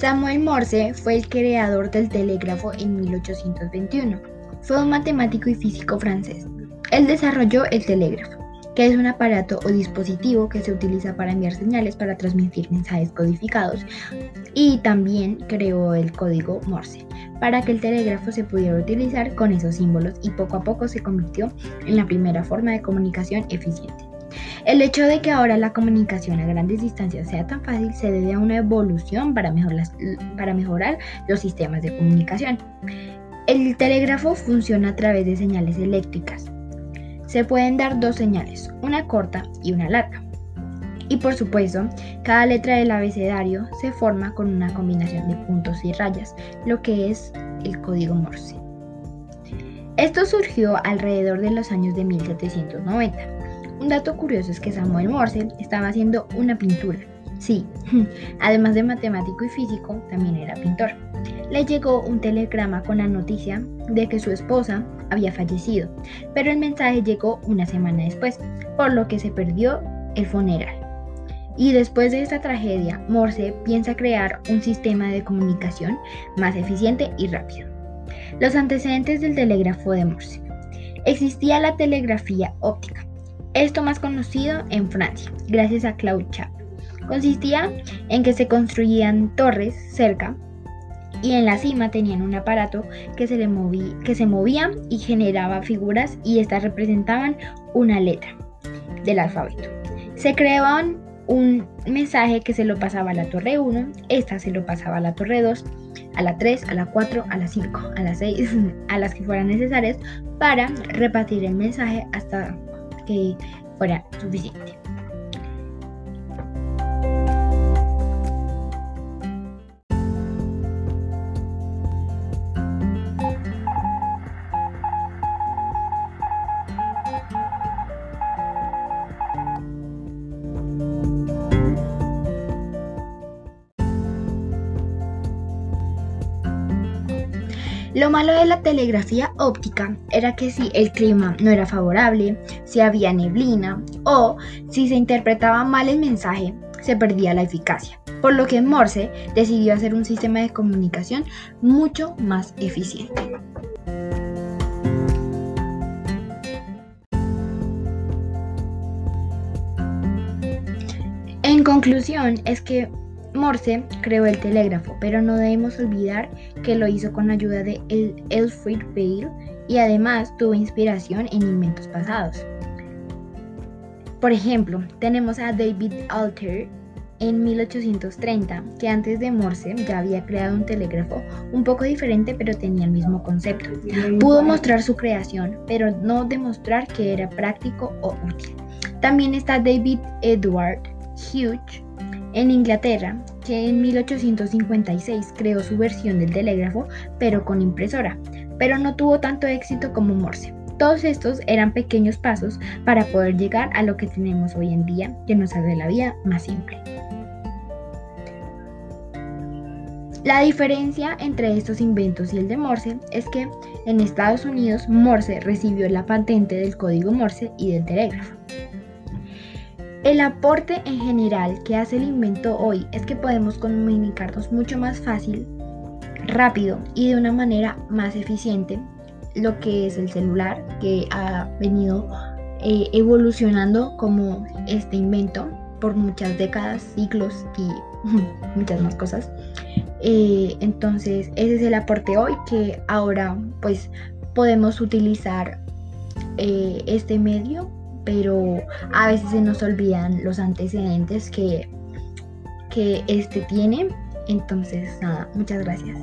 Samuel Morse fue el creador del telégrafo en 1821. Fue un matemático y físico francés. Él desarrolló el telégrafo, que es un aparato o dispositivo que se utiliza para enviar señales para transmitir mensajes codificados, y también creó el código Morse para que el telégrafo se pudiera utilizar con esos símbolos y poco a poco se convirtió en la primera forma de comunicación eficiente. El hecho de que ahora la comunicación a grandes distancias sea tan fácil se debe a una evolución para mejorar, los sistemas de comunicación. El telégrafo funciona a través de señales eléctricas. Se pueden dar dos señales, una corta y una larga. Y por supuesto, cada letra del abecedario se forma con una combinación de puntos y rayas, lo que es el código Morse. Esto surgió alrededor de los años de 1790. Un dato curioso es que Samuel Morse estaba haciendo una pintura. Sí, además de matemático y físico, también era pintor. Le llegó un telegrama con la noticia de que su esposa había fallecido, pero el mensaje llegó una semana después, por lo que se perdió el funeral. Y después de esta tragedia, Morse piensa crear un sistema de comunicación más eficiente y rápido. Los antecedentes del telégrafo de Morse. Existía la telegrafía óptica, esto más conocido en Francia, gracias a Claude Chap. Consistía en que se construían torres cerca y en la cima tenían un aparato que se, le que se movía y generaba figuras y estas representaban una letra del alfabeto. Se creaban un mensaje que se lo pasaba a la torre 1, esta se lo pasaba a la torre 2, a la 3, a la 4, a la 5, a la 6, a las que fueran necesarias para repartir el mensaje hasta que fuera suficiente. Lo malo de la telegrafía óptica era que si el clima no era favorable, si había neblina o si se interpretaba mal el mensaje, se perdía la eficacia. Por lo que Morse decidió hacer un sistema de comunicación mucho más eficiente. En conclusión, es que Morse creó el telégrafo, pero no debemos olvidar que lo hizo con ayuda de Alfred Bale y además tuvo inspiración en inventos pasados. Por ejemplo, tenemos a David Alter en 1830, que antes de Morse ya había creado un telégrafo un poco diferente pero tenía el mismo concepto. Pudo mostrar su creación, pero no demostrar que era práctico o útil. También está David Edward Hughes en Inglaterra, que en 1856 creó su versión del telégrafo, pero con impresora, pero no tuvo tanto éxito como Morse. Todos estos eran pequeños pasos para poder llegar a lo que tenemos hoy en día, que nos hace la vida más simple. La diferencia entre estos inventos y el de Morse es que en Estados Unidos Morse recibió la patente del código Morse y del telégrafo. El aporte en general que hace el invento hoy es que podemos comunicarnos mucho más fácil, rápido y de una manera más eficiente lo que es el celular que ha venido eh, evolucionando como este invento por muchas décadas, ciclos y muchas más cosas. Eh, entonces ese es el aporte hoy que ahora pues podemos utilizar eh, este medio pero a veces se nos olvidan los antecedentes que, que este tiene. Entonces, nada, muchas gracias.